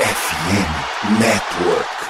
FM Network.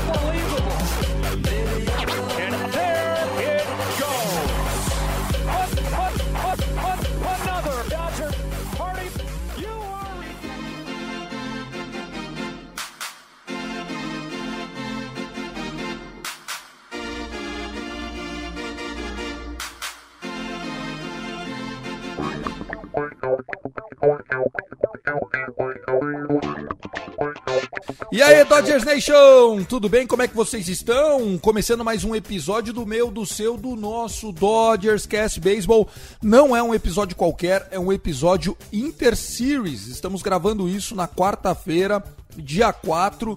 E aí, Dodgers Nation, tudo bem? Como é que vocês estão? Começando mais um episódio do meu, do seu, do nosso Dodgers Cast Baseball. Não é um episódio qualquer, é um episódio Inter Series. Estamos gravando isso na quarta-feira, dia 4,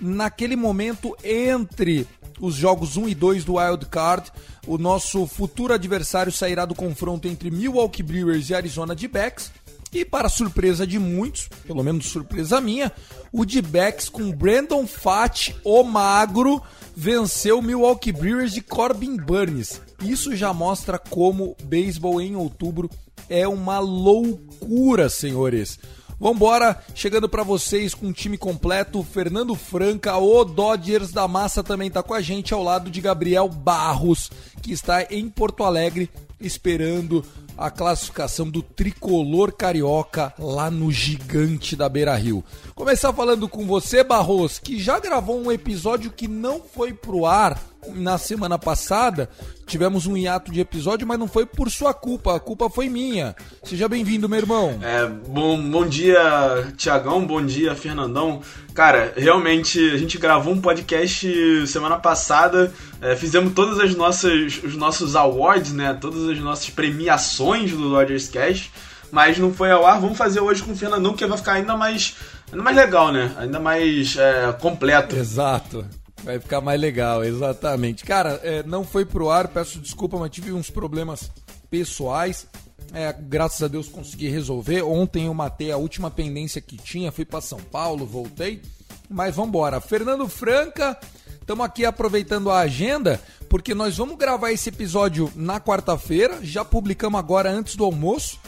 naquele momento entre os jogos 1 e 2 do Wild Card. O nosso futuro adversário sairá do confronto entre Milwaukee Brewers e Arizona D-Backs. E para surpresa de muitos, pelo menos surpresa minha, o D-Backs com Brandon Fat, o magro, venceu o Milwaukee Brewers de Corbin Burns. Isso já mostra como beisebol em outubro é uma loucura, senhores. Vambora, chegando para vocês com o time completo, Fernando Franca, o Dodgers da Massa também tá com a gente ao lado de Gabriel Barros, que está em Porto Alegre esperando a classificação do tricolor carioca lá no gigante da Beira Rio. Começar falando com você, Barros, que já gravou um episódio que não foi pro ar na semana passada. Tivemos um hiato de episódio, mas não foi por sua culpa, a culpa foi minha. Seja bem-vindo, meu irmão. É, bom, bom dia, Tiagão, bom dia, Fernandão. Cara, realmente a gente gravou um podcast semana passada, é, fizemos todas as nossas os nossos awards, né? Todas as nossas premiações do Dodgers Cash, mas não foi ao ar. Vamos fazer hoje com o Fernandão, que vai ficar ainda mais, ainda mais legal, né? Ainda mais é, completo. Exato. Vai ficar mais legal, exatamente. Cara, é, não foi pro ar, peço desculpa, mas tive uns problemas pessoais. É, graças a Deus consegui resolver. Ontem eu matei a última pendência que tinha, fui para São Paulo, voltei. Mas vamos embora. Fernando Franca, estamos aqui aproveitando a agenda, porque nós vamos gravar esse episódio na quarta-feira. Já publicamos agora antes do almoço.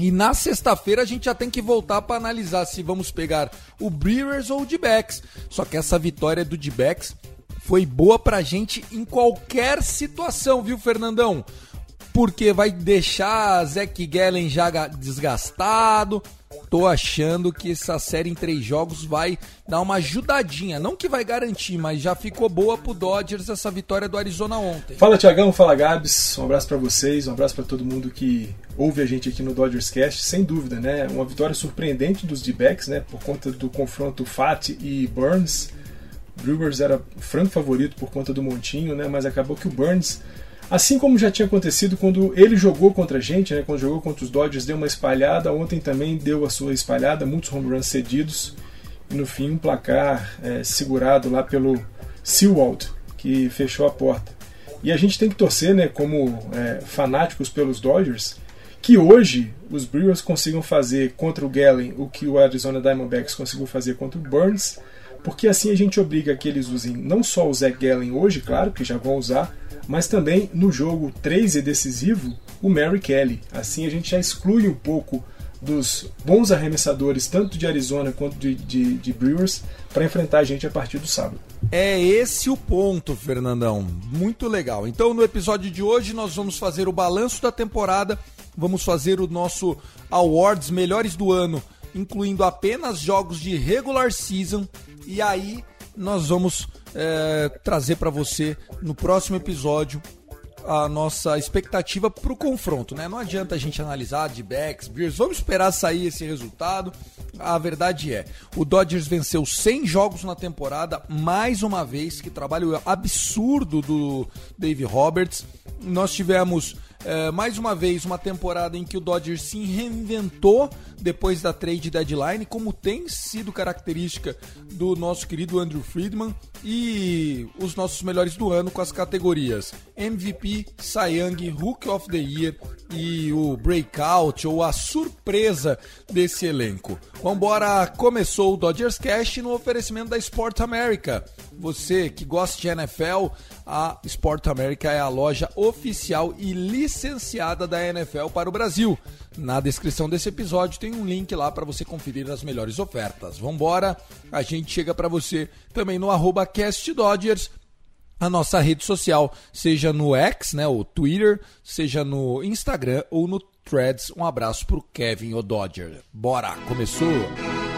E na sexta-feira a gente já tem que voltar para analisar se vamos pegar o Brewers ou o D-Backs. Só que essa vitória do D-Backs foi boa pra gente em qualquer situação, viu, Fernandão? Porque vai deixar Zack Gallen já ga- desgastado. Tô achando que essa série em três jogos vai dar uma ajudadinha. Não que vai garantir, mas já ficou boa pro Dodgers essa vitória do Arizona ontem. Fala Tiagão, fala Gabs, um abraço pra vocês, um abraço pra todo mundo que ouve a gente aqui no Dodgers Cast, sem dúvida, né? Uma vitória surpreendente dos D-backs, né? Por conta do confronto Fat e Burns. Brewers era franco favorito por conta do montinho, né? Mas acabou que o Burns, assim como já tinha acontecido quando ele jogou contra a gente, né? Quando jogou contra os Dodgers, deu uma espalhada. Ontem também deu a sua espalhada, muitos home runs cedidos e no fim um placar é, segurado lá pelo Sewald, que fechou a porta. E a gente tem que torcer, né, como é, fanáticos pelos Dodgers, que hoje os Brewers consigam fazer contra o Gallen o que o Arizona Diamondbacks conseguiu fazer contra o Burns, porque assim a gente obriga que eles usem não só o Zach Gallen hoje, claro, que já vão usar, mas também no jogo 3 e decisivo, o Mary Kelly. Assim a gente já exclui um pouco dos bons arremessadores, tanto de Arizona quanto de, de, de Brewers, para enfrentar a gente a partir do sábado. É esse o ponto, Fernandão. Muito legal. Então, no episódio de hoje, nós vamos fazer o balanço da temporada, vamos fazer o nosso Awards Melhores do Ano, incluindo apenas jogos de regular season. E aí, nós vamos é, trazer para você no próximo episódio a nossa expectativa para o confronto, né? Não adianta a gente analisar de backs, Bears, vamos esperar sair esse resultado. A verdade é, o Dodgers venceu 100 jogos na temporada, mais uma vez, que trabalho absurdo do Dave Roberts. Nós tivemos É, mais uma vez, uma temporada em que o Dodgers se reinventou depois da trade deadline, como tem sido característica do nosso querido Andrew Friedman e os nossos melhores do ano com as categorias MVP, Cy Young, Rookie of the Year e o breakout ou a surpresa desse elenco. Vambora, começou o Dodgers Cash no oferecimento da Sport America. Você que gosta de NFL, a Sport America é a loja oficial e licenciada da NFL para o Brasil. Na descrição desse episódio tem um link lá para você conferir as melhores ofertas. Vambora, a gente chega para você também no arroba CastDodgers, a nossa rede social, seja no X, né, o Twitter, seja no Instagram ou no Threads. Um abraço Kevin o Dodger. Bora, começou!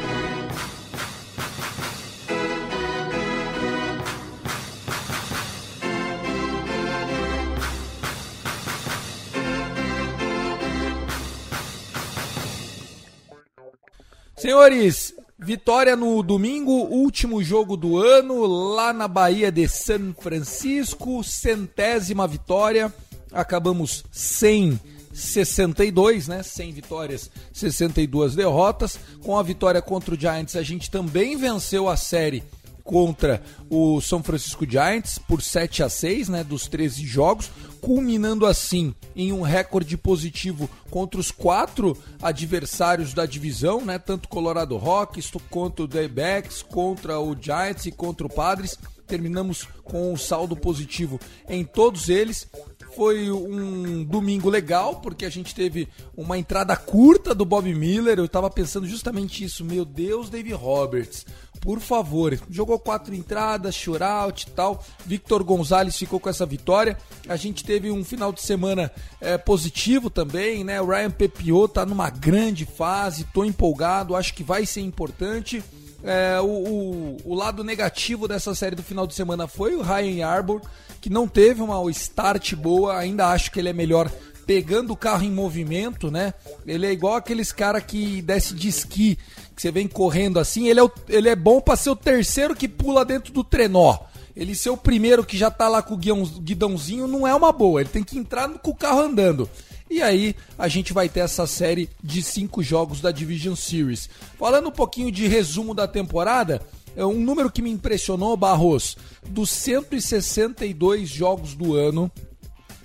Senhores, vitória no domingo, último jogo do ano, lá na Bahia de São Francisco, centésima vitória. Acabamos sem 62, né? 100 vitórias, 62 derrotas. Com a vitória contra o Giants, a gente também venceu a série contra o São Francisco Giants por 7 a 6, né, dos 13 jogos, culminando assim em um recorde positivo contra os quatro adversários da divisão, né, tanto Colorado Rockies quanto o D-Backs, contra o Giants e contra o Padres. Terminamos com um saldo positivo em todos eles. Foi um domingo legal, porque a gente teve uma entrada curta do Bob Miller. Eu estava pensando justamente isso. Meu Deus, Dave Roberts por favor. Jogou quatro entradas, shutout e tal. Victor Gonzalez ficou com essa vitória. A gente teve um final de semana é, positivo também, né? O Ryan Pepio tá numa grande fase, tô empolgado, acho que vai ser importante. É, o, o, o, lado negativo dessa série do final de semana foi o Ryan Arbor, que não teve uma start boa, ainda acho que ele é melhor pegando o carro em movimento, né? Ele é igual aqueles cara que desce de esqui que você vem correndo assim, ele é, o, ele é bom para ser o terceiro que pula dentro do trenó. Ele ser o primeiro que já tá lá com o guidãozinho não é uma boa, ele tem que entrar com o carro andando. E aí a gente vai ter essa série de cinco jogos da Division Series. Falando um pouquinho de resumo da temporada, é um número que me impressionou, Barros, dos 162 jogos do ano,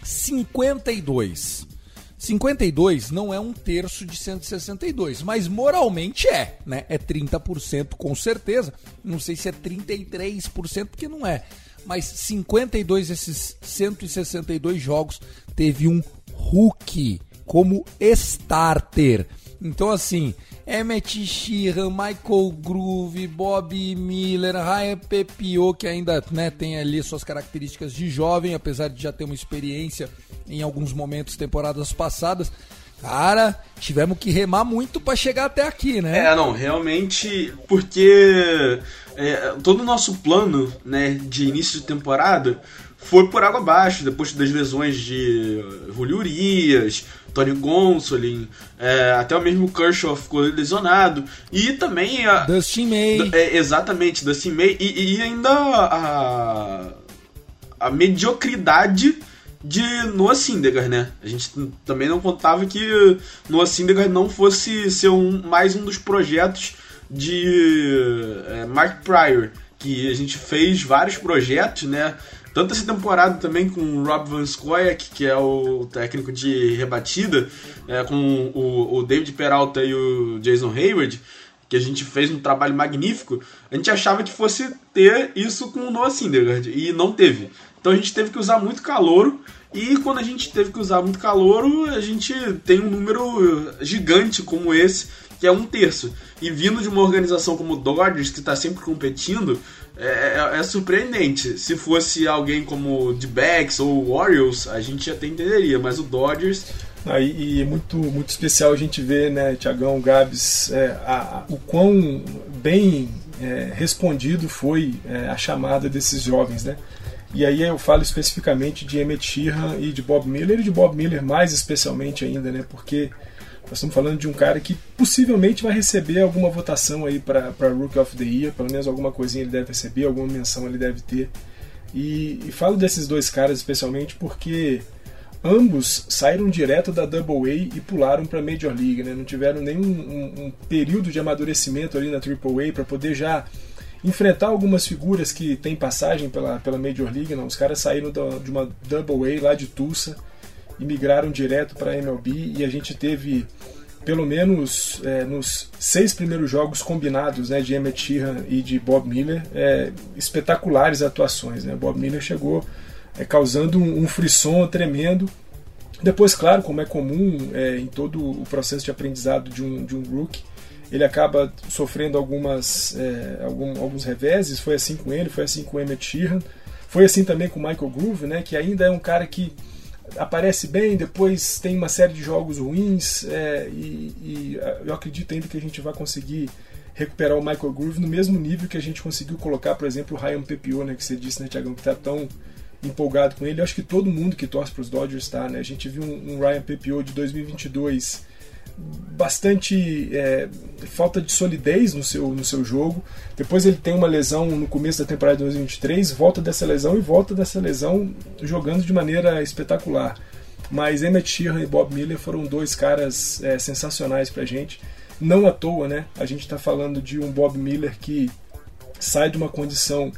52 52 não é um terço de 162, mas moralmente é, né? É 30% com certeza. Não sei se é 33%, porque não é. Mas 52 desses 162 jogos teve um Hulk como starter. Então, assim, Emmett Sheehan, Michael Groove, Bob Miller, Ryan Pepio, que ainda né, tem ali suas características de jovem, apesar de já ter uma experiência em alguns momentos, temporadas passadas. Cara, tivemos que remar muito para chegar até aqui, né? É, não, realmente, porque é, todo o nosso plano né, de início de temporada foi por água abaixo, depois das lesões de Julio Urias, Tony Gonsolin, é, até o mesmo Kershaw ficou lesionado, e também a... Dustin May. É, exatamente, Dustin May, e, e ainda a, a mediocridade de Noah Syndergaard, né? A gente também não contava que Noah Syndergaard não fosse ser um, mais um dos projetos de é, Mark Pryor, que a gente fez vários projetos, né? Tanto essa temporada também com o Rob Van Scoyak, que é o técnico de rebatida, é, com o, o David Peralta e o Jason Hayward, que a gente fez um trabalho magnífico, a gente achava que fosse ter isso com o Noah Syndergaard, e não teve. Então a gente teve que usar muito calouro. E quando a gente teve que usar muito calouro, a gente tem um número gigante como esse, que é um terço. E vindo de uma organização como o Dodgers, que está sempre competindo, é, é, é, surpreendente. Se fosse alguém como o D-Backs ou Orioles, a gente até entenderia, mas o Dodgers. Ah, e, é muito, muito especial a gente ver, né, Tiagão, Gabs, é, a, a, o quão bem é, respondido foi é, a chamada desses jovens, né? E aí eu falo especificamente de Emmett Sheehan e de Bob Miller, e de Bob Miller mais especialmente ainda, né? Porque nós estamos falando de um cara que possivelmente vai receber alguma votação aí para Rookie of the Year, pelo menos alguma coisinha ele deve receber, alguma menção ele deve ter. E, e falo desses dois caras especialmente porque ambos saíram direto da Double A e pularam para Major League, né? não tiveram nenhum um, um período de amadurecimento ali na Triple A para poder já enfrentar algumas figuras que têm passagem pela, pela Major League. Não. Os caras saíram da, de uma Double A lá de Tulsa e migraram direto para a MLB e a gente teve pelo menos é, nos seis primeiros jogos combinados né, de Emmett Sheehan e de Bob Miller, é, espetaculares atuações. Né? Bob Miller chegou é, causando um, um frisson tremendo. Depois, claro, como é comum é, em todo o processo de aprendizado de um, de um rookie, ele acaba sofrendo algumas, é, algum, alguns reveses. Foi assim com ele, foi assim com Emmett Sheehan, foi assim também com o Michael Groove, né, que ainda é um cara que aparece bem, depois tem uma série de jogos ruins, é, e, e, eu acredito ainda que a gente vai conseguir recuperar o Michael Groove no mesmo nível que a gente conseguiu colocar, por exemplo, o Ryan Pepio, né, que você disse, né, Tiagão, que está tão empolgado com ele. Eu acho que todo mundo que torce para os Dodgers está, né? A gente viu um, um Ryan Pepio de 2022 bastante é, falta de solidez no seu, no seu jogo. Depois ele tem uma lesão no começo da temporada de 2023, volta dessa lesão e volta dessa lesão jogando de maneira espetacular. Mas Emmett Sheehan e Bob Miller foram dois caras é, sensacionais pra gente. Não à toa, né? A gente está falando de um Bob Miller que sai de uma condição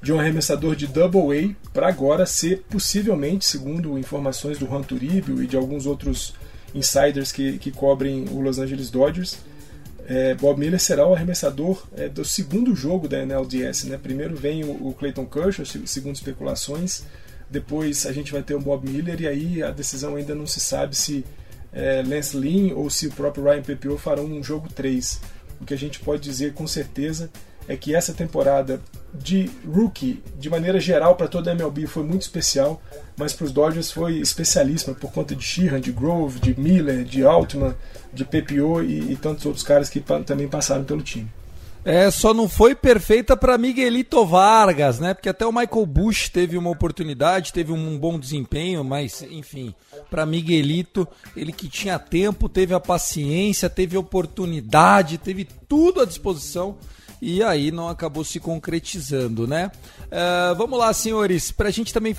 de um arremessador de Double A para agora ser possivelmente, segundo informações do Juan Turibio e de alguns outros insiders que, que cobrem o Los Angeles Dodgers, é, Bob Miller será o arremessador é, do segundo jogo da NLDS. Né? Primeiro vem o, o Clayton Kershaw, segundo especulações. Depois a gente vai ter o Bob Miller e aí a decisão ainda não se sabe se é, Lance Lynn ou se o próprio Ryan Pepio farão um jogo 3. O que a gente pode dizer com certeza é que essa temporada de rookie, de maneira geral, para toda a MLB foi muito especial, mas para os Dodgers foi especialíssima por conta de Sheehan, de Grove, de Miller, de Altman, de Pepio e, e tantos outros caras que também passaram pelo time. É, só não foi perfeita para Miguelito Vargas, né? Porque até o Michael Bush teve uma oportunidade, teve um bom desempenho, mas enfim, para Miguelito, ele que tinha tempo, teve a paciência, teve oportunidade, teve tudo à disposição e aí não acabou se concretizando, né? Uh, vamos lá, senhores, para a gente também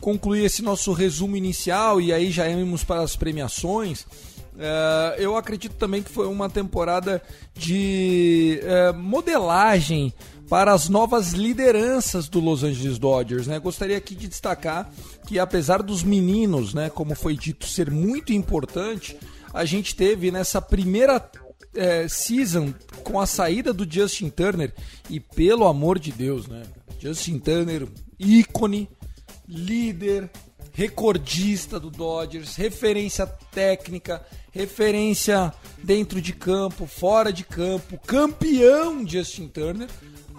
concluir esse nosso resumo inicial e aí já irmos para as premiações. Uh, eu acredito também que foi uma temporada de uh, modelagem para as novas lideranças do Los Angeles Dodgers. Né? Gostaria aqui de destacar que, apesar dos meninos, né, como foi dito, ser muito importante, a gente teve nessa primeira é, season com a saída do Justin Turner e pelo amor de Deus, né? Justin Turner, ícone, líder, recordista do Dodgers, referência técnica, referência dentro de campo, fora de campo, campeão Justin Turner,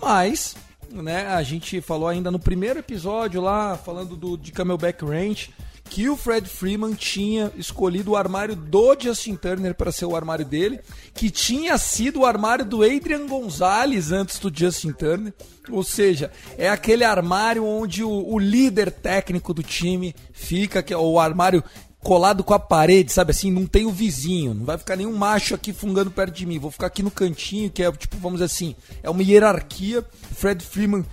mas né, a gente falou ainda no primeiro episódio lá, falando do, de Camelback Ranch, que o Fred Freeman tinha escolhido o armário do Justin Turner para ser o armário dele, que tinha sido o armário do Adrian Gonzalez antes do Justin Turner. Ou seja, é aquele armário onde o, o líder técnico do time fica, que é o armário colado com a parede, sabe assim, não tem o vizinho, não vai ficar nenhum macho aqui fungando perto de mim, vou ficar aqui no cantinho, que é tipo, vamos dizer assim, é uma hierarquia. Fred Freeman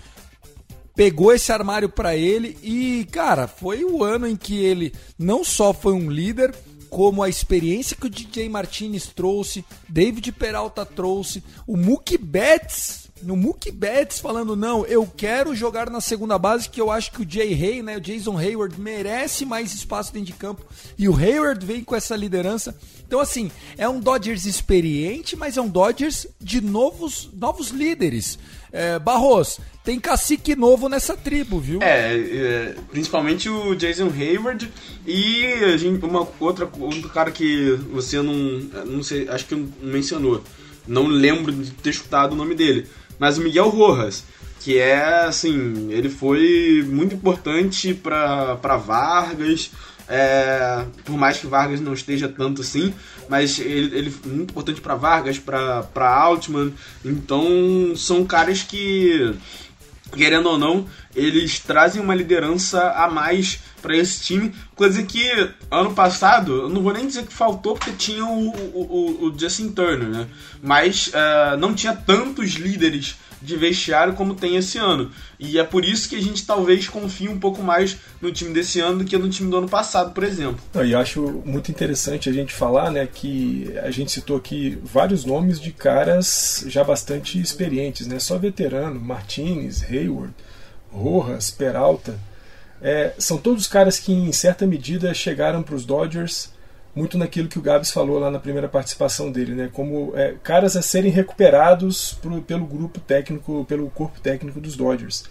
pegou esse armário para ele e, cara, foi o ano em que ele não só foi um líder, como a experiência que o DJ Martinez trouxe, David Peralta trouxe, o Mookie Betts no Mookie Betts falando não, eu quero jogar na segunda base que eu acho que o Jay Hay, né, o Jason Hayward merece mais espaço dentro de campo e o Hayward vem com essa liderança. Então assim, é um Dodgers experiente, mas é um Dodgers de novos novos líderes. É, Barros, tem cacique novo nessa tribo, viu? É, é principalmente o Jason Hayward e uma outra outro cara que você não não sei, acho que não mencionou. Não lembro de ter escutado o nome dele mas o Miguel Rojas, que é assim, ele foi muito importante para Vargas, é, por mais que Vargas não esteja tanto assim, mas ele, ele muito importante para Vargas, para Altman. Então são caras que, querendo ou não, eles trazem uma liderança a mais para esse time. Coisa que ano passado, eu não vou nem dizer que faltou, porque tinha o, o, o Justin Turner, né? Mas uh, não tinha tantos líderes de vestiário como tem esse ano. E é por isso que a gente talvez confie um pouco mais no time desse ano do que no time do ano passado, por exemplo. E acho muito interessante a gente falar né, que a gente citou aqui vários nomes de caras já bastante experientes, né? só veterano, Martinez, Hayward, Rojas, Peralta. É, são todos caras que em certa medida chegaram para os Dodgers muito naquilo que o Gabs falou lá na primeira participação dele, né? Como é, caras a serem recuperados pro, pelo grupo técnico, pelo corpo técnico dos Dodgers.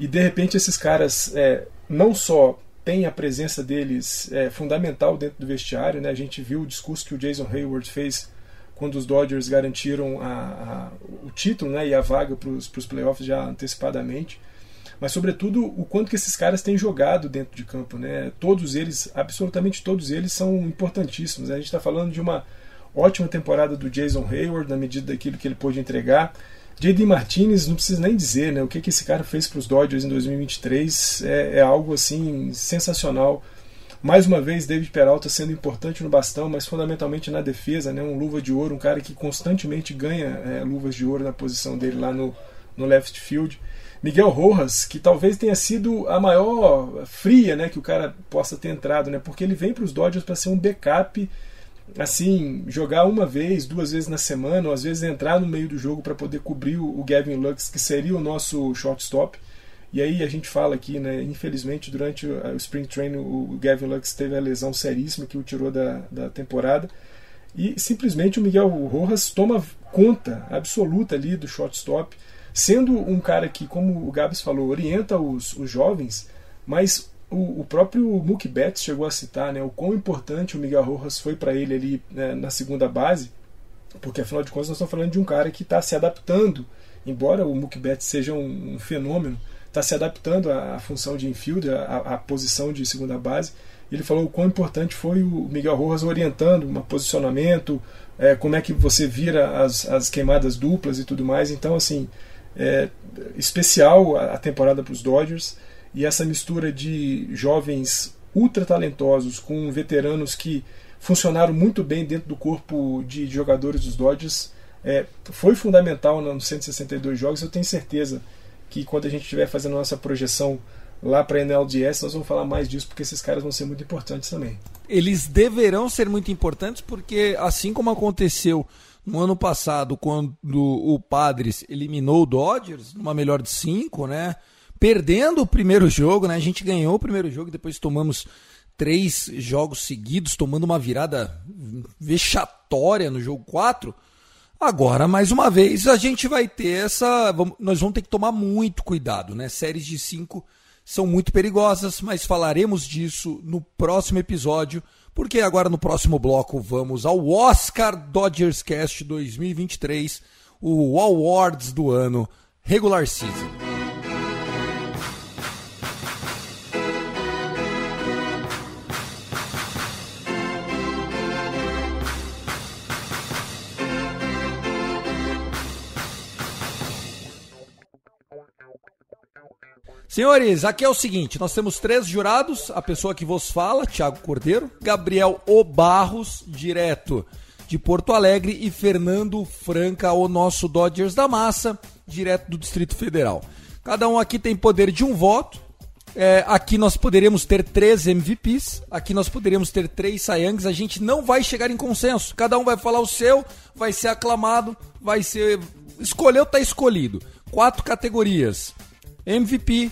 E de repente esses caras é, não só têm a presença deles é, fundamental dentro do vestiário, né? A gente viu o discurso que o Jason Hayward fez quando os Dodgers garantiram a, a, o título né, e a vaga para os playoffs já antecipadamente mas sobretudo o quanto que esses caras têm jogado dentro de campo, né? Todos eles, absolutamente todos eles são importantíssimos. A gente está falando de uma ótima temporada do Jason Hayward na medida daquilo que ele pôde entregar. J.D. Martinez, não precisa nem dizer, né? O que, que esse cara fez para os Dodgers em 2023 é, é algo assim sensacional. Mais uma vez, David Peralta sendo importante no bastão, mas fundamentalmente na defesa, né? Um luva de ouro, um cara que constantemente ganha é, luvas de ouro na posição dele lá no, no left field. Miguel Rojas, que talvez tenha sido a maior fria né, que o cara possa ter entrado, né, porque ele vem para os Dodgers para ser um backup, assim, jogar uma vez, duas vezes na semana, ou às vezes entrar no meio do jogo para poder cobrir o Gavin Lux, que seria o nosso shortstop. E aí a gente fala aqui, né, infelizmente durante o Spring Training o Gavin Lux teve a lesão seríssima que o tirou da, da temporada. E simplesmente o Miguel Rojas toma conta absoluta ali do shortstop sendo um cara que, como o Gabs falou, orienta os, os jovens, mas o, o, próprio Mookie Betts chegou a citar né, o quão importante o Miguel Rojas foi para ele ali né, na segunda base, porque afinal de contas nós estamos falando de um cara que está se adaptando, embora o Mookie Betts seja um, um fenômeno, está se adaptando à, à, função de infield, à, à, posição de segunda base. Ele falou o quão importante foi o Miguel Rojas orientando um posicionamento, é, como é que você vira as, as queimadas duplas e tudo mais. Então, assim, é, especial a, temporada para os Dodgers e essa mistura de jovens ultra talentosos com veteranos que funcionaram muito bem dentro do corpo de jogadores dos Dodgers é, foi fundamental nos 162 jogos. Eu tenho certeza que quando a gente estiver fazendo nossa projeção lá para a NLDS, nós vamos falar mais disso porque esses caras vão ser muito importantes também. Eles deverão ser muito importantes porque, assim como aconteceu no ano passado, quando o Padres eliminou o Dodgers, numa melhor de cinco, né? Perdendo o primeiro jogo, né? A gente ganhou o primeiro jogo, depois tomamos três jogos seguidos, tomando uma virada vexatória no jogo 4. Agora, mais uma vez, a gente vai ter essa. Nós vamos ter que tomar muito cuidado, né? Séries de cinco são muito perigosas, mas falaremos disso no próximo episódio porque agora no próximo bloco vamos ao Oscar Dodgers Cast 2023, o Awards do ano regular season. Senhores, aqui é o seguinte: nós temos três jurados, a pessoa que vos fala, Thiago Cordeiro, Gabriel Obarros, direto de Porto Alegre, e Fernando Franca, o nosso Dodgers da Massa, direto do Distrito Federal. Cada um aqui tem poder de um voto. É, aqui nós poderíamos ter três MVPs, aqui nós poderíamos ter três Sayangs, a gente não vai chegar em consenso. Cada um vai falar o seu, vai ser aclamado, vai ser. Escolheu, tá escolhido. Quatro categorias. MVP,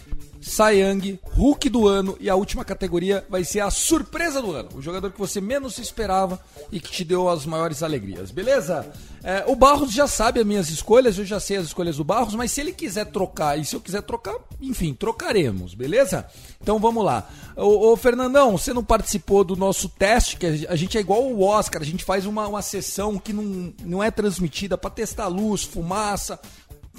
Young, Hulk do ano e a última categoria vai ser a surpresa do ano. O jogador que você menos esperava e que te deu as maiores alegrias, beleza? É, o Barros já sabe as minhas escolhas, eu já sei as escolhas do Barros, mas se ele quiser trocar e se eu quiser trocar, enfim, trocaremos, beleza? Então vamos lá. Ô, ô Fernandão, você não participou do nosso teste, que a gente é igual o Oscar, a gente faz uma, uma sessão que não, não é transmitida para testar luz, fumaça,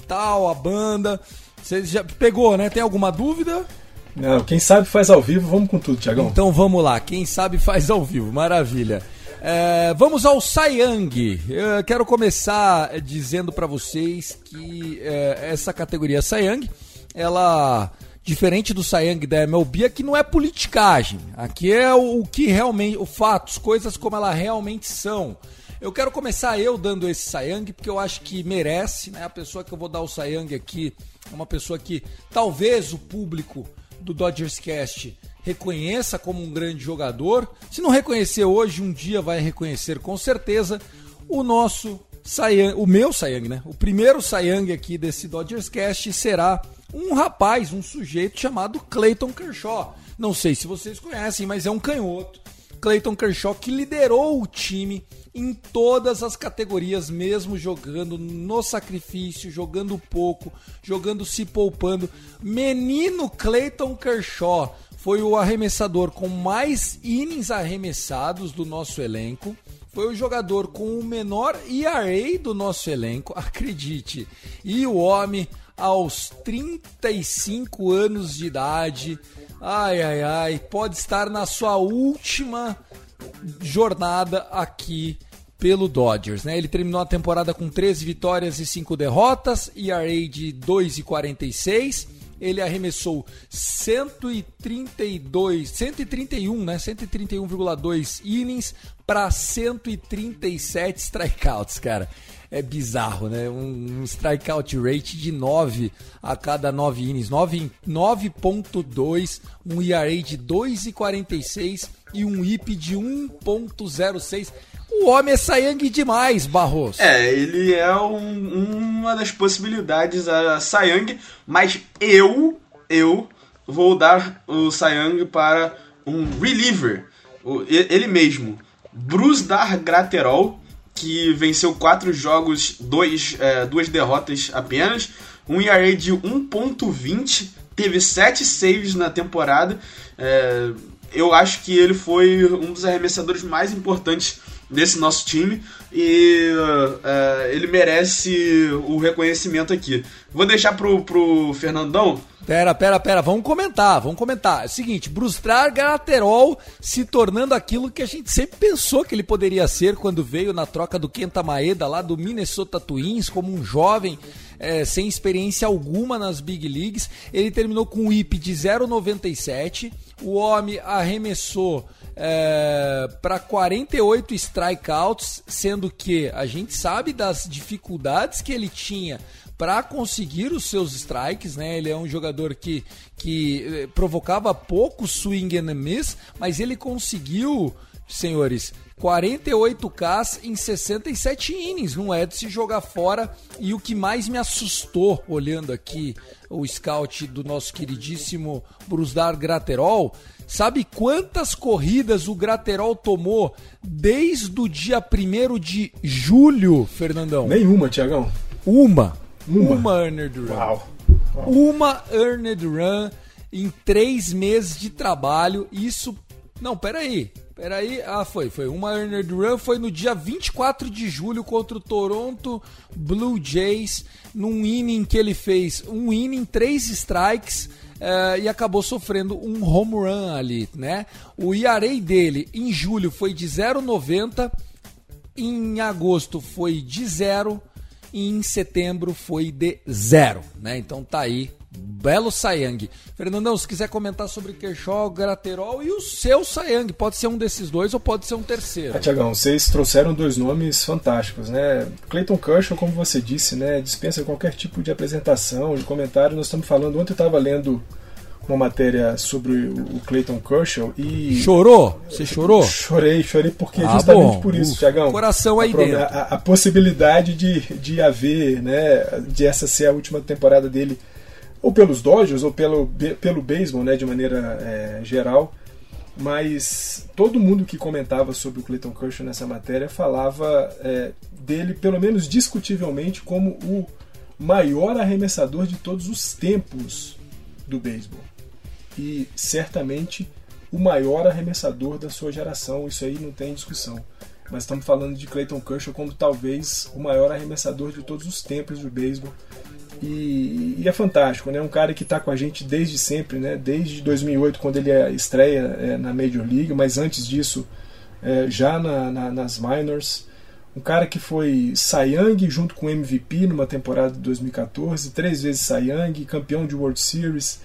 tal, a banda. Você já pegou, né? Tem alguma dúvida? Não, quem sabe faz ao vivo, vamos com tudo, Tiagão. Então vamos lá, quem sabe faz ao vivo, maravilha. É, vamos ao Sayang. Eu quero começar dizendo para vocês que é, essa categoria Sayang, ela diferente do Sayang da MLB, aqui não é politicagem. Aqui é o, o que realmente, o fatos, coisas como elas realmente são. Eu quero começar eu dando esse Sayang, porque eu acho que merece, né? A pessoa que eu vou dar o Sayang aqui é uma pessoa que talvez o público do Dodgers Cast reconheça como um grande jogador. Se não reconhecer hoje, um dia vai reconhecer com certeza o nosso Sayang, o meu Sayang, né? O primeiro Sayang aqui desse Dodgers Cast será um rapaz, um sujeito chamado Clayton Kershaw. Não sei se vocês conhecem, mas é um canhoto. Clayton Kershaw que liderou o time em todas as categorias, mesmo jogando no sacrifício, jogando pouco, jogando se poupando. Menino Clayton Kershaw foi o arremessador com mais innings arremessados do nosso elenco. Foi o jogador com o menor ERA do nosso elenco, acredite. E o homem, aos 35 anos de idade, ai ai ai, pode estar na sua última jornada aqui pelo Dodgers, né? Ele terminou a temporada com 13 vitórias e 5 derrotas, ERA de 2,46 ele arremessou 132, 131, né? 131,2 innings para 137 strikeouts, cara. É bizarro, né? Um, um strikeout rate de 9 a cada 9 innings, 9.2, um ERA de 2,46 e um IP de 1.06. O homem é Sayang demais, Barros. É, ele é um, uma das possibilidades a Sayang, mas eu, eu vou dar o Sayang para um reliever, ele mesmo, Bruce Dar Graterol, que venceu quatro jogos, dois, é, duas derrotas apenas, um ERA de 1.20, teve sete saves na temporada. É, eu acho que ele foi um dos arremessadores mais importantes desse nosso time e uh, ele merece o reconhecimento aqui. Vou deixar pro, pro Fernandão. Pera, pera, pera, vamos comentar, vamos comentar. É o seguinte, Brustrar Galaterol se tornando aquilo que a gente sempre pensou que ele poderia ser quando veio na troca do Kenta Maeda lá do Minnesota Twins, como um jovem é, sem experiência alguma nas Big Leagues. Ele terminou com um IP de 0,97. O homem arremessou é, para 48 strikeouts, sendo que a gente sabe das dificuldades que ele tinha para conseguir os seus strikes, né? Ele é um jogador que, que eh, provocava pouco swing and miss, mas ele conseguiu, senhores, 48 Ks em 67 innings. Não é de se jogar fora. E o que mais me assustou, olhando aqui o scout do nosso queridíssimo Brusdar Graterol, Sabe quantas corridas o Graterol tomou desde o dia 1 de julho, Fernandão? Nenhuma, Tiagão. Uma. Uma. Uma earned run. Uau. Uau. Uma earned run em três meses de trabalho. Isso. Não, peraí. Peraí. Ah, foi. Foi. Uma earned run foi no dia 24 de julho contra o Toronto Blue Jays. Num inning que ele fez um inning, três strikes uh, e acabou sofrendo um home run ali, né? O ERA dele em julho foi de 0,90, em agosto foi de 0 e em setembro foi de 0, né? Então tá aí belo Sayang. Fernandão, se quiser comentar sobre Kershaw, Graterol e o seu Sayang, pode ser um desses dois ou pode ser um terceiro. Ah, Tiagão, vocês trouxeram dois nomes fantásticos, né? Clayton Kershaw, como você disse, né, dispensa qualquer tipo de apresentação, de comentário. Nós estamos falando, ontem eu estava lendo uma matéria sobre o Clayton Kershaw e. Chorou? Você chorou? Chorei, chorei porque ah, justamente bom. por isso, Tiagão. Coração aí a, dentro. A, a, possibilidade de, de haver, né, de essa ser a última temporada dele ou pelos Dodgers, ou pelo, pelo beisebol, né, de maneira é, geral. Mas todo mundo que comentava sobre o Clayton Kershaw nessa matéria falava é, dele, pelo menos discutivelmente, como o maior arremessador de todos os tempos do beisebol. E certamente o maior arremessador da sua geração, isso aí não tem discussão. Mas estamos falando de Clayton Kershaw como talvez o maior arremessador de todos os tempos do beisebol. E, e, é fantástico, né? Um cara que está com a gente desde sempre, né? Desde 2008, quando ele é estreia é, na Major League, mas antes disso, é, já na, na, nas minors. Um cara que foi Young junto com MVP numa temporada de 2014, três vezes Young, campeão de World Series,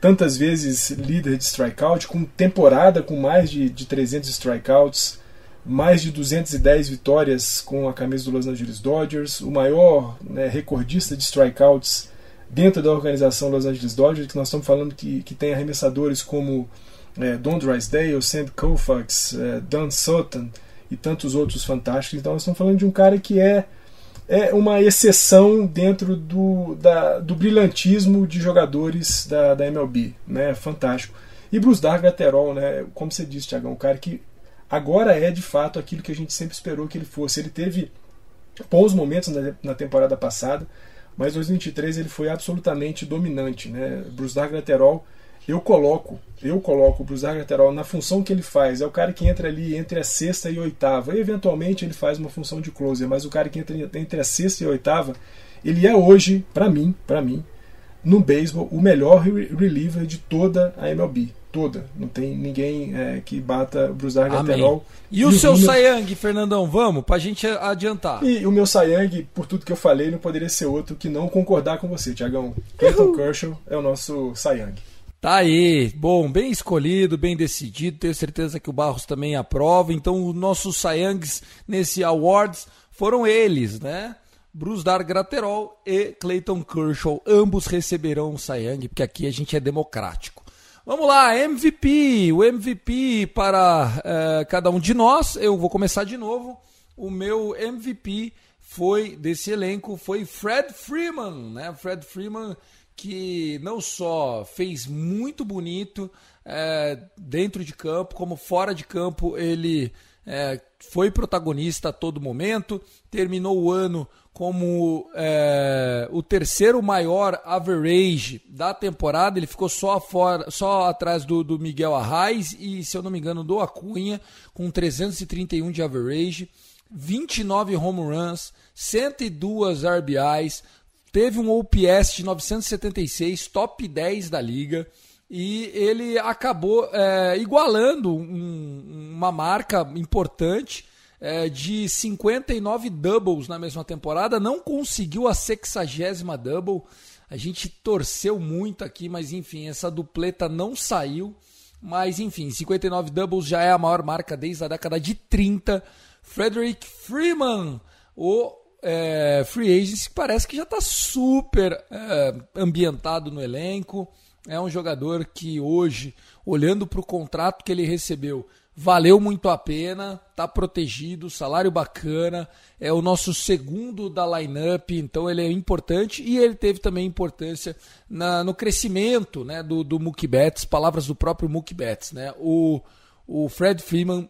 tantas vezes líder de strikeout, com temporada com mais de, de 300 strikeouts, mais de 210 vitórias com a camisa do Los Angeles Dodgers, o maior né, recordista de strikeouts dentro da organização Los Angeles Dodgers, que nós estamos falando que, que tem arremessadores como é, Don Drysdale, Sam Koufax, é, Dan Sutton e tantos outros fantásticos. Então nós estamos falando de um cara que é é uma exceção dentro do, da, do brilhantismo de jogadores da, da MLB, né? Fantástico. E Bruce Dargaterol, né? Como você disse, Tiagão, um cara que agora é de fato aquilo que a gente sempre esperou que ele fosse. Ele teve bons momentos na, temporada passada, mas 2023 ele foi absolutamente dominante, né? Bruce Dargaterol eu coloco, eu coloco o lateral na função que ele faz. É o cara que entra ali entre a sexta e a oitava. E, eventualmente ele faz uma função de closer, mas o cara que entra entre a sexta e a oitava, ele é hoje, para mim, para mim, no beisebol, o melhor reliever de toda a MLB. Toda. Não tem ninguém é, que bata o Brusar lateral. E, e o seu. Sayang, Fernandão, vamos, pra gente adiantar. E o meu Sayang, por tudo que eu falei, não poderia ser outro que não concordar com você, Tiagão. Clayton Kershaw é o nosso Sayang. Tá aí, bom, bem escolhido, bem decidido. Tenho certeza que o Barros também aprova. Então, os nossos Sayangs nesse Awards foram eles, né? Bruce Dar Graterol e Clayton Kershaw. Ambos receberão o Sayang, porque aqui a gente é democrático. Vamos lá, MVP. O MVP para uh, cada um de nós. Eu vou começar de novo. O meu MVP foi desse elenco foi Fred Freeman, né? Fred Freeman que não só fez muito bonito é, dentro de campo, como fora de campo ele é, foi protagonista a todo momento, terminou o ano como é, o terceiro maior average da temporada, ele ficou só, fora, só atrás do, do Miguel Arraes e, se eu não me engano, do Acunha, com 331 de average, 29 home runs, 102 RBIs, teve um OPS de 976, top 10 da liga, e ele acabou é, igualando um, uma marca importante é, de 59 doubles na mesma temporada, não conseguiu a 60 double. A gente torceu muito aqui, mas enfim, essa dupleta não saiu. Mas enfim, 59 doubles já é a maior marca desde a década de 30. Frederick Freeman, o é, free agents que parece que já está super é, ambientado no elenco. É um jogador que hoje, olhando para o contrato que ele recebeu, valeu muito a pena, está protegido, salário bacana, é o nosso segundo da lineup, então ele é importante e ele teve também importância na, no crescimento né, do, do Mookie Betts, palavras do próprio Mookie Betts. Né? O, o Fred Freeman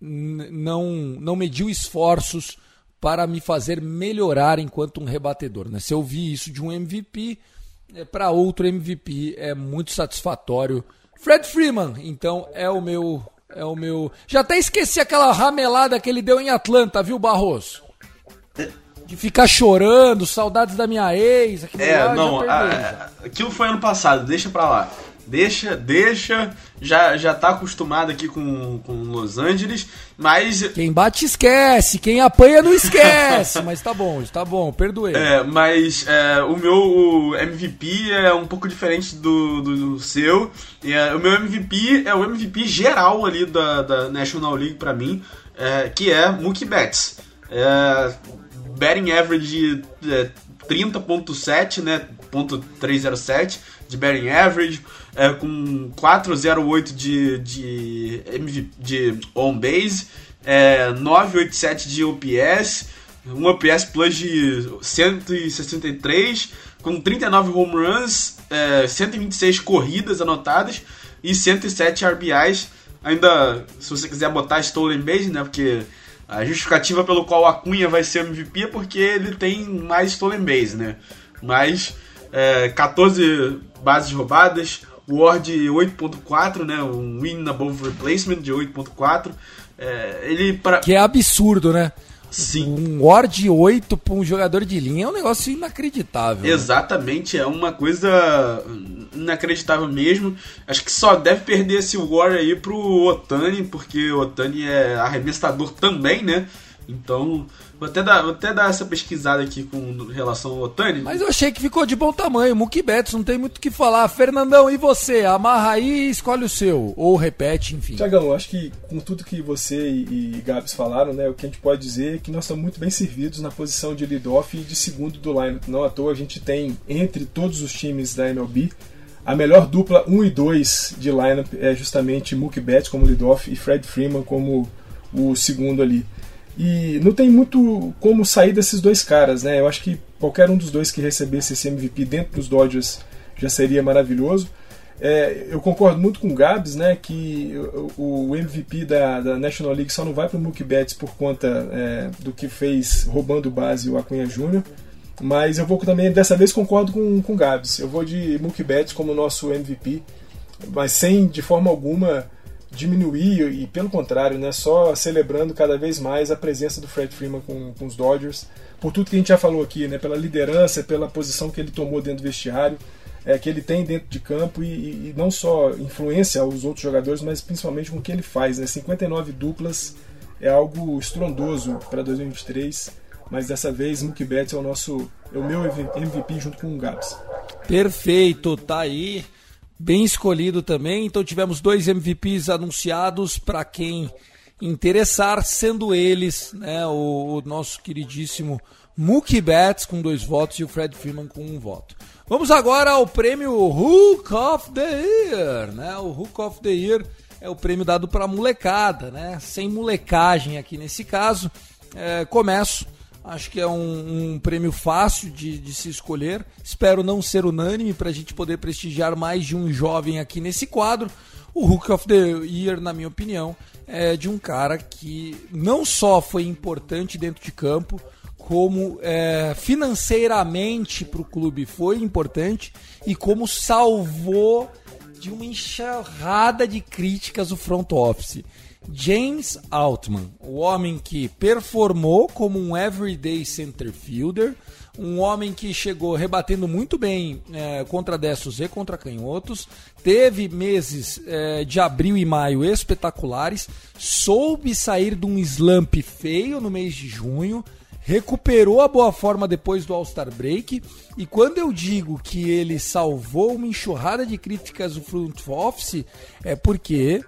não, não mediu esforços para me fazer melhorar enquanto um rebatedor. Né? Se eu vi isso de um MVP, é, para outro MVP é muito satisfatório. Fred Freeman, então, é o meu. É o meu. Já até esqueci aquela ramelada que ele deu em Atlanta, viu, Barroso? De ficar chorando, saudades da minha ex. É, não, a, aquilo foi ano passado, deixa pra lá. Deixa, deixa. Já, já tá acostumado aqui com, com Los Angeles, mas. Quem bate esquece, quem apanha não esquece. mas tá bom, tá bom, perdoei. É, mas é, o meu MVP é um pouco diferente do, do, do seu. É, o meu MVP é o MVP geral ali da, da National League para mim, é, que é Mookie Betts. É, batting average é, 30.7, né? Ponto .307 de batting average é, com 408 de, de, de on base, é, 987 de OPS, um OPS plus de 163, com 39 home runs, é, 126 corridas anotadas e 107 RBIs. Ainda, se você quiser botar stolen base, né, porque a justificativa pelo qual a Cunha vai ser MVP é porque ele tem mais stolen base, né? Mas é, 14 bases roubadas, Ward 8.4, né? Um win above replacement de 8.4. É, ele para Que é absurdo, né? Sim. Um Ward 8 para um jogador de linha é um negócio inacreditável. Né? Exatamente, né? é uma coisa inacreditável mesmo. Acho que só deve perder esse War aí pro Otani, porque o Otani é arremessador também, né? Então, vou até dar, vou até dar essa pesquisada aqui com relação ao Otani. Mas eu achei que ficou de bom tamanho. Mookie Betts, não tem muito o que falar. Fernandão, e você? Amarra aí e escolhe o seu. Ou repete, enfim. Tiagão, acho que com tudo que você e, e Gabs falaram, né, o que a gente pode dizer é que nós estamos muito bem servidos na posição de lead-off e de segundo do lineup. Não à toa a gente tem, entre todos os times da MLB, a melhor dupla 1 e 2 de lineup é justamente Mookie Betts como lead-off e Fred Freeman como o segundo ali. E não tem muito como sair desses dois caras, né? Eu acho que qualquer um dos dois que recebesse esse MVP dentro dos Dodgers já seria maravilhoso. É, eu concordo muito com o Gabs, né, que o, o MVP da, da, National League só não vai para o Mookie Betts por conta é, do que fez roubando base o Acunha Jr., mas eu vou também, dessa vez concordo com, com o Gabs, eu vou de Mookie Betts como nosso MVP, mas sem de forma alguma diminuir e pelo contrário, né, só celebrando cada vez mais a presença do Fred Freeman com, com os Dodgers, por tudo que a gente já falou aqui, né, pela liderança, pela posição que ele tomou dentro do vestiário, é, que ele tem dentro de campo e, e, não só influência os outros jogadores, mas principalmente com o que ele faz. Né, 59 duplas é algo estrondoso para 2023, mas dessa vez Mookie Betts é o nosso, é o meu MVP junto com o Gabs. Perfeito, tá aí bem escolhido também. Então tivemos dois MVPs anunciados para quem interessar, sendo eles né, o, o, nosso queridíssimo Mookie Betts com dois votos e o Fred Freeman com um voto. Vamos agora ao prêmio Hook of the Year. Né? O Hook of the Year é o prêmio dado para molecada, né? sem molecagem aqui nesse caso. É, começo Acho que é um, um prêmio fácil de, de, se escolher. Espero não ser unânime para a gente poder prestigiar mais de um jovem aqui nesse quadro. O Hook of the Year, na minha opinião, é de um cara que não só foi importante dentro de campo, como é, financeiramente para o clube foi importante e como salvou de uma enxurrada de críticas o front office. James Altman, o homem que performou como um everyday center fielder, um homem que chegou rebatendo muito bem é, contra destros e contra canhotos, teve meses é, de abril e maio espetaculares, soube sair de um slump feio no mês de junho, recuperou a boa forma depois do All-Star Break, e quando eu digo que ele salvou uma enxurrada de críticas do front office, é porque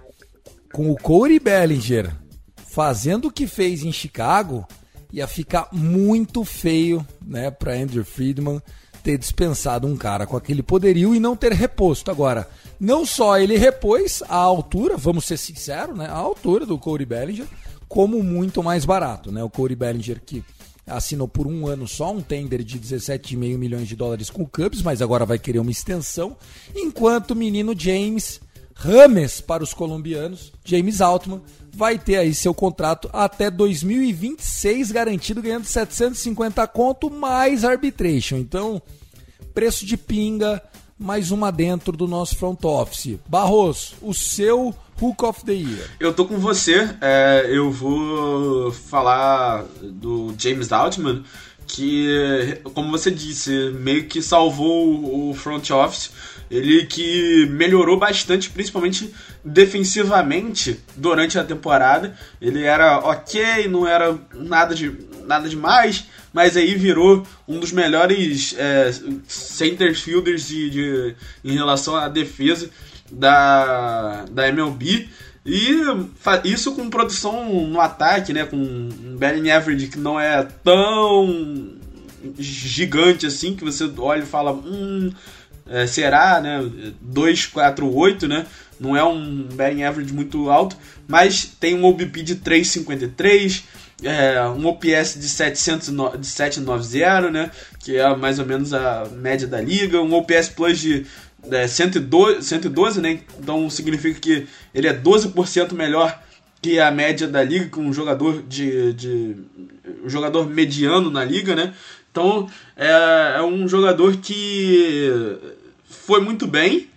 com o Corey Bellinger fazendo o que fez em Chicago, ia ficar muito feio, né, para Andrew Friedman ter dispensado um cara com aquele poderio e não ter reposto. Agora, não só ele repôs a altura, vamos ser sinceros, né, a altura do Corey Bellinger, como muito mais barato, né? O Corey Bellinger que assinou por um ano só um tender de 17,5 milhões de dólares com o Cubs, mas agora vai querer uma extensão, enquanto o menino James Rames para os colombianos, James Altman, vai ter aí seu contrato até 2026 garantido, ganhando 750 conto mais arbitration. Então, preço de pinga, mais uma dentro do nosso front office. Barros, o seu Hook of the Year. Eu tô com você, é, eu vou falar do James Altman, que, como você disse, meio que salvou o front office ele que melhorou bastante, principalmente defensivamente durante a temporada. Ele era ok, não era nada, de, nada demais, mas aí virou um dos melhores é, center fielders de, de, em relação à defesa da, da MLB. E isso com produção no ataque, né? Com um batting average que não é tão gigante assim, que você olha e fala, hum, é, será, né? 2,48, né? Não é um batting average muito alto, mas tem um OBP de 3,53, é, um OPS de, 700, de 790, né? Que é mais ou menos a média da liga, um OPS Plus de é, 112, 112, né? Então significa que ele é 12% melhor que a média da liga, com um jogador de, de um jogador mediano na liga, né? Então é, é um jogador que foi muito bem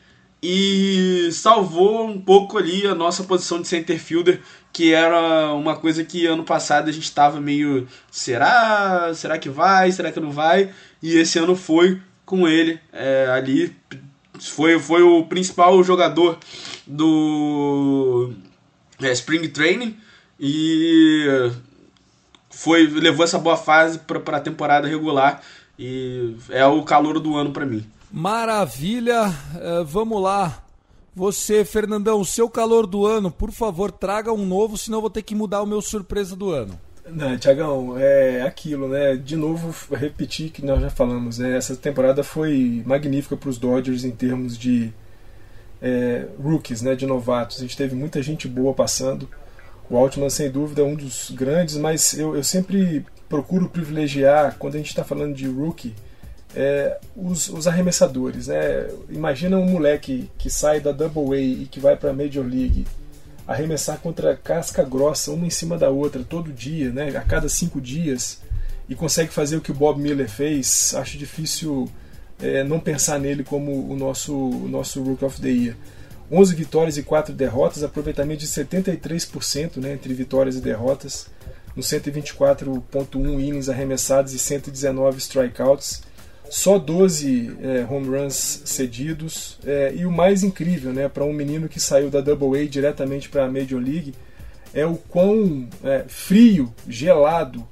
e salvou um pouco ali a nossa posição de center fielder, que era uma coisa que ano passado a gente estava meio será, será que vai, será que não vai? E esse ano foi com ele é, ali foi, foi o principal jogador do é, Spring Training e foi levou essa boa fase para a temporada regular e é o calor do ano para mim. Maravilha, uh, vamos lá. Você, Fernandão, o seu calor do ano, por favor, traga um novo, senão eu vou ter que mudar o meu surpresa do ano. Não, Tiagão, é aquilo, né? De novo, repetir que nós já falamos, né? Essa temporada foi magnífica para os Dodgers em termos de é, rookies, né? De novatos. A gente teve muita gente boa passando. O Altman, sem dúvida, é um dos grandes, mas eu, eu sempre procuro privilegiar, quando a gente está falando de rookie, é, os, os, arremessadores. Né? Imagina um moleque que sai da Double A e que vai para a Major League arremessar contra casca grossa, uma em cima da outra, todo dia, né? a cada cinco dias, e consegue fazer o que o Bob Miller fez. Acho difícil é, não pensar nele como o nosso, o nosso Rookie of the Year. 11 vitórias e 4 derrotas, aproveitamento de 73% né, entre vitórias e derrotas, nos 124.1 innings arremessados e 119 strikeouts, só 12 é, home runs cedidos, é, e o mais incrível né, para um menino que saiu da Double A diretamente para a Major League é o quão é, frio, gelado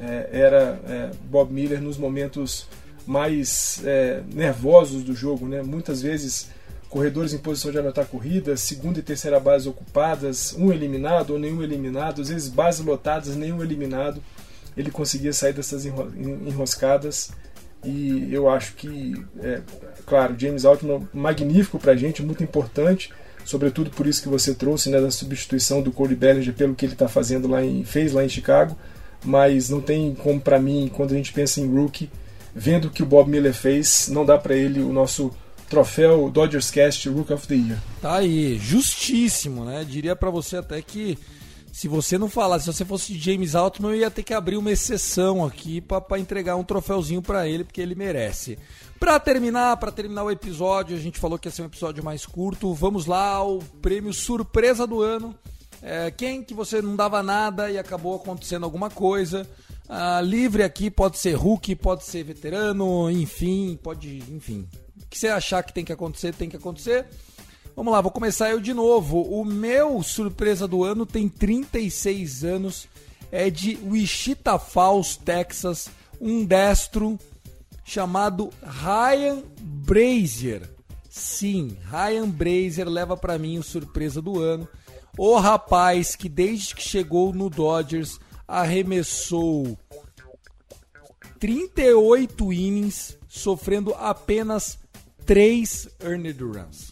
é, era é, Bob Miller nos momentos mais é, nervosos do jogo. Né? Muitas vezes corredores em posição de anotar corridas, segunda e terceira base ocupadas, um eliminado ou nenhum eliminado, às vezes bases lotadas, nenhum eliminado. Ele conseguia sair dessas enroscadas e eu acho que, é, claro, James Altman magnífico para a gente, muito importante, sobretudo por isso que você trouxe, né, da substituição do Cody Bellinger pelo que ele está fazendo lá em, fez lá em Chicago, mas não tem como para mim, quando a gente pensa em rookie, vendo o que o Bob Miller fez, não dá para ele o nosso troféu Dodgers Cast Rook of the Year. Tá aí, justíssimo, né? Diria para você até que se você não falasse, se você fosse James Altman, eu ia ter que abrir uma exceção aqui para entregar um troféuzinho para ele, porque ele merece. Para terminar, para terminar o episódio, a gente falou que ia ser um episódio mais curto. Vamos lá ao prêmio surpresa do ano. É, quem que você não dava nada e acabou acontecendo alguma coisa? Ah, livre aqui pode ser Hulk, pode ser veterano, enfim, pode, enfim, que você achar que tem que acontecer, tem que acontecer. Vamos lá, vou começar eu de novo. O meu surpresa do ano tem 36 anos, é de Wichita Falls, Texas, um destro chamado Ryan Brazier. Sim, Ryan Brazier leva para mim o surpresa do ano. O rapaz que desde que chegou no Dodgers arremessou 38 innings, sofrendo apenas três earned runs.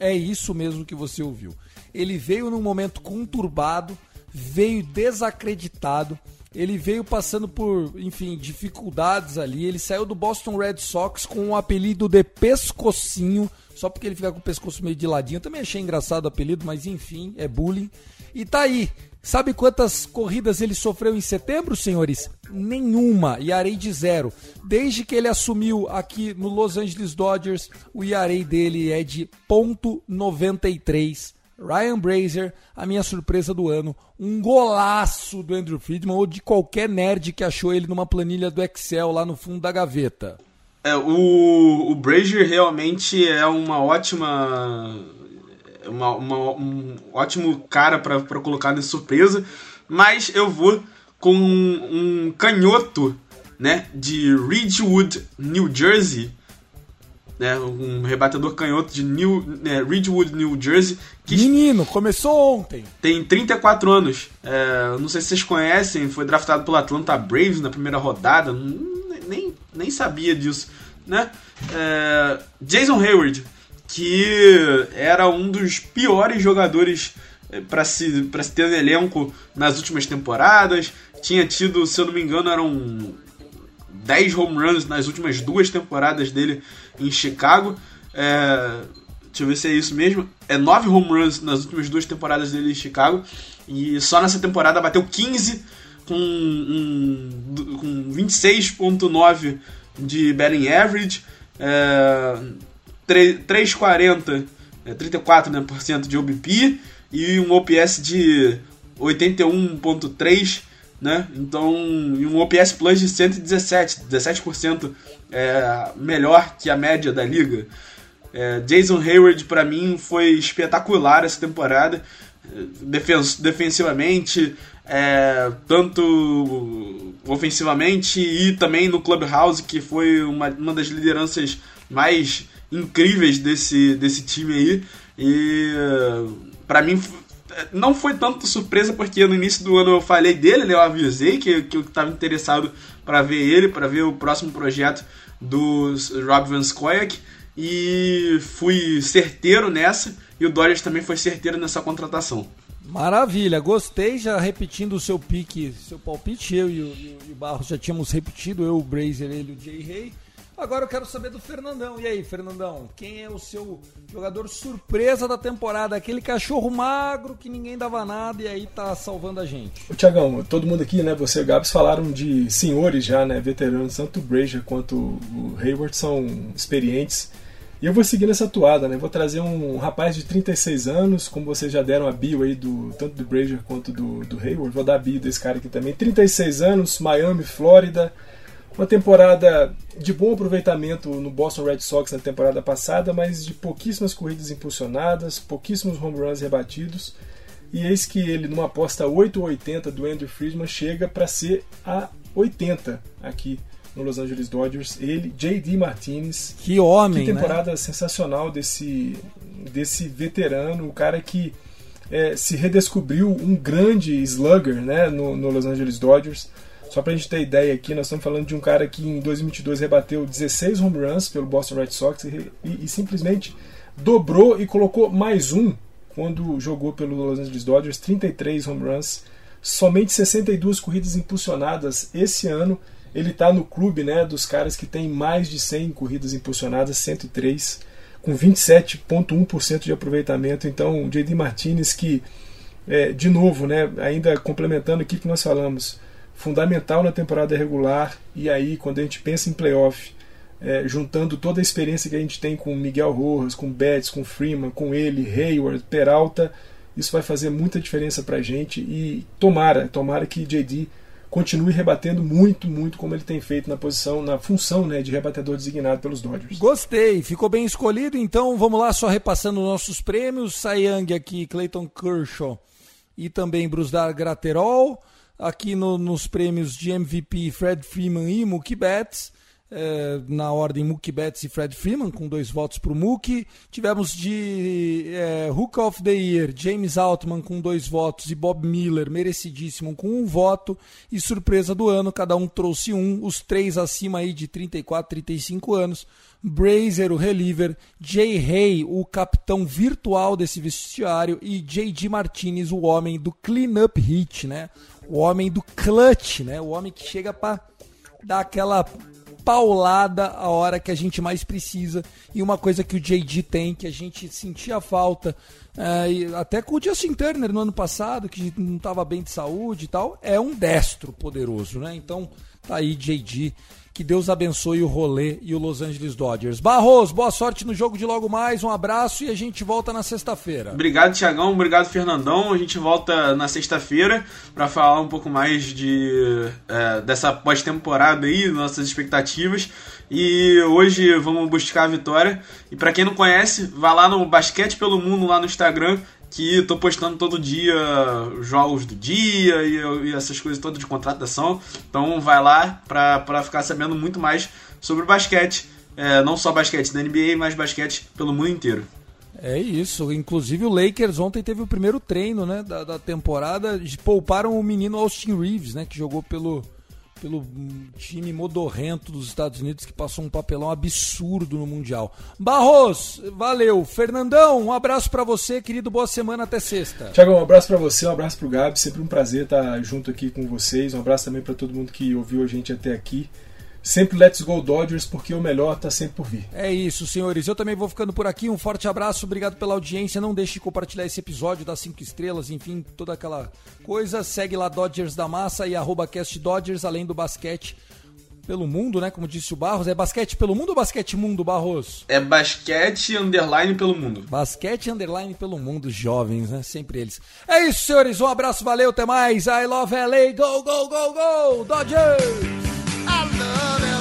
É isso mesmo que você ouviu. Ele veio num momento conturbado, veio desacreditado, ele veio passando por, enfim, dificuldades ali. Ele saiu do Boston Red Sox com o apelido de Pescocinho, só porque ele fica com o pescoço meio de ladinho. Eu também achei engraçado o apelido, mas enfim, é bullying. E tá aí, Sabe quantas corridas ele sofreu em setembro, senhores? Nenhuma, ERA de zero. Desde que ele assumiu aqui no Los Angeles Dodgers, o ERA dele é de .93. Ryan Brazier, a minha surpresa do ano, um golaço do Andrew Friedman ou de qualquer nerd que achou ele numa planilha do Excel lá no fundo da gaveta. É, o, o Brazier realmente é uma ótima uma, uma, um ótimo cara para colocar de surpresa, mas eu vou com um, um canhoto né, de Ridgewood, New Jersey, né, um rebatedor canhoto de New, né, Ridgewood, New Jersey. Que Menino, começou ontem. Tem 34 anos. É, não sei se vocês conhecem, foi draftado pelo Atlanta Braves na primeira rodada. Nem, nem sabia disso. Né? É, Jason Hayward que era um dos piores jogadores eh, para se, pra se ter no elenco nas últimas temporadas. Tinha tido, se eu não me engano, eram 10 home runs nas últimas duas temporadas dele em Chicago. É, deixa eu ver se é isso mesmo. É 9 home runs nas últimas duas temporadas dele em Chicago. E só nessa temporada bateu 15 com, um, com 26,9 de batting average. É, 340, é, 34% né, de OBP e um OPS de 81.3, né? Então, e um OPS Plus de 117, 17% é, melhor que a média da liga. É, Jason Hayward para mim foi espetacular essa temporada. defensivamente, é, tanto ofensivamente e também no Clubhouse, que foi uma, uma das lideranças mais incríveis desse, desse time aí. E para mim não foi tanto surpresa porque no início do ano eu falei dele, né, eu avisei que, que eu estava interessado para ver ele, para ver o próximo projeto do Rob Van Skoyak e fui certeiro nessa e o Dodgers também foi certeiro nessa contratação. Maravilha, gostei, já repetindo o seu pique, seu palpite, eu e o, e o Barros já tínhamos repetido, eu, o Brazer, ele e o Jay Hay. Agora eu quero saber do Fernandão. E aí, Fernandão, quem é o seu jogador surpresa da temporada? Aquele cachorro magro que ninguém dava nada e aí tá salvando a gente. Tiagão, todo mundo aqui, né? Você e o Gabs falaram de senhores já, né? Veteranos, tanto o Brazier quanto o Hayward são experientes. E eu vou seguir nessa toada, né? Vou trazer um rapaz de 36 anos, como vocês já deram a bio aí do tanto do Brazier quanto do, do Hayward. Vou dar a bio desse cara aqui também. 36 anos, Miami, Flórida. Uma temporada de bom aproveitamento no Boston Red Sox na temporada passada, mas de pouquíssimas corridas impulsionadas, pouquíssimos home runs rebatidos. E eis que ele, numa aposta 8 ou 80 do Andrew Friedman, chega para ser a 80 aqui no Los Angeles Dodgers. Ele, J.D. Martinez. Que homem, Que temporada né? sensacional desse, desse veterano, o cara que é, se redescobriu um grande slugger né, no, no Los Angeles Dodgers. Só pra gente ter ideia aqui, nós estamos falando de um cara que em 2022 rebateu 16 home runs pelo Boston Red Sox e, e, e simplesmente dobrou e colocou mais um quando jogou pelo Los Angeles Dodgers, 33 home runs, somente 62 corridas impulsionadas esse ano. Ele está no clube né, dos caras que tem mais de 100 corridas impulsionadas, 103, com 27,1% de aproveitamento. Então, o J.D. Martinez, que, é, de novo, né, ainda complementando aqui que nós falamos, fundamental na temporada regular e aí quando a gente pensa em playoff, é, juntando toda a experiência que a gente tem com Miguel Rojas, com Betts, com Freeman, com ele, Hayward, Peralta, isso vai fazer muita diferença para a gente e tomara, tomara que JD continue rebatendo muito, muito como ele tem feito na posição, na função né, de rebatedor designado pelos Dodgers. Gostei, ficou bem escolhido. Então vamos lá, só repassando nossos prêmios: Young aqui, Clayton Kershaw e também Brusdar Graterol aqui no, nos prêmios de MVP Fred Freeman e Mookie Betts. É, na ordem Mookie Betts e Fred Freeman, com dois votos para o Mookie. Tivemos de é, Hook of the Year, James Altman com dois votos e Bob Miller, merecidíssimo, com um voto. E surpresa do ano, cada um trouxe um, os três acima aí de 34, 35 anos. Brazer, o reliever, Jay Hay, o capitão virtual desse vestiário, e J.D. Martinez, o homem do clean-up hit, né? O homem do clutch, né? O homem que chega para dar aquela paulada a hora que a gente mais precisa. E uma coisa que o JD tem, que a gente sentia falta, é, até com o Justin Turner no ano passado, que não estava bem de saúde e tal, é um destro poderoso, né? Então tá aí JD que Deus abençoe o rolê e o Los Angeles Dodgers. Barros, boa sorte no jogo de logo mais. Um abraço e a gente volta na sexta-feira. Obrigado, Tiagão. Obrigado, Fernandão. A gente volta na sexta-feira para falar um pouco mais de é, dessa pós-temporada aí, nossas expectativas. E hoje vamos buscar a vitória. E para quem não conhece, vá lá no Basquete pelo Mundo lá no Instagram que tô postando todo dia jogos do dia e, e, essas coisas todas de contratação. Então vai lá para ficar sabendo muito mais sobre o basquete. É, não só basquete da NBA, mas basquete pelo mundo inteiro. É isso. Inclusive o Lakers ontem teve o primeiro treino né, da, da temporada. Pouparam o menino Austin Reeves, né, que jogou pelo, pelo time modorrento dos Estados Unidos que passou um papelão absurdo no Mundial. Barros, valeu. Fernandão, um abraço para você, querido. Boa semana até sexta. Tiago, um abraço para você, um abraço pro Gabi. Sempre um prazer estar junto aqui com vocês. Um abraço também para todo mundo que ouviu a gente até aqui. Sempre Let's Go Dodgers, porque o melhor está sempre por vir. É isso, senhores. Eu também vou ficando por aqui. Um forte abraço, obrigado pela audiência. Não deixe de compartilhar esse episódio, das 5 estrelas, enfim, toda aquela coisa. Segue lá Dodgers da Massa e arroba Cast Dodgers, além do basquete pelo mundo, né? Como disse o Barros. É basquete pelo mundo ou basquete mundo, Barros? É basquete underline pelo mundo. Basquete underline pelo mundo, jovens, né? Sempre eles. É isso, senhores. Um abraço, valeu, até mais. I love LA. Go, go, go, go! Dodgers! love.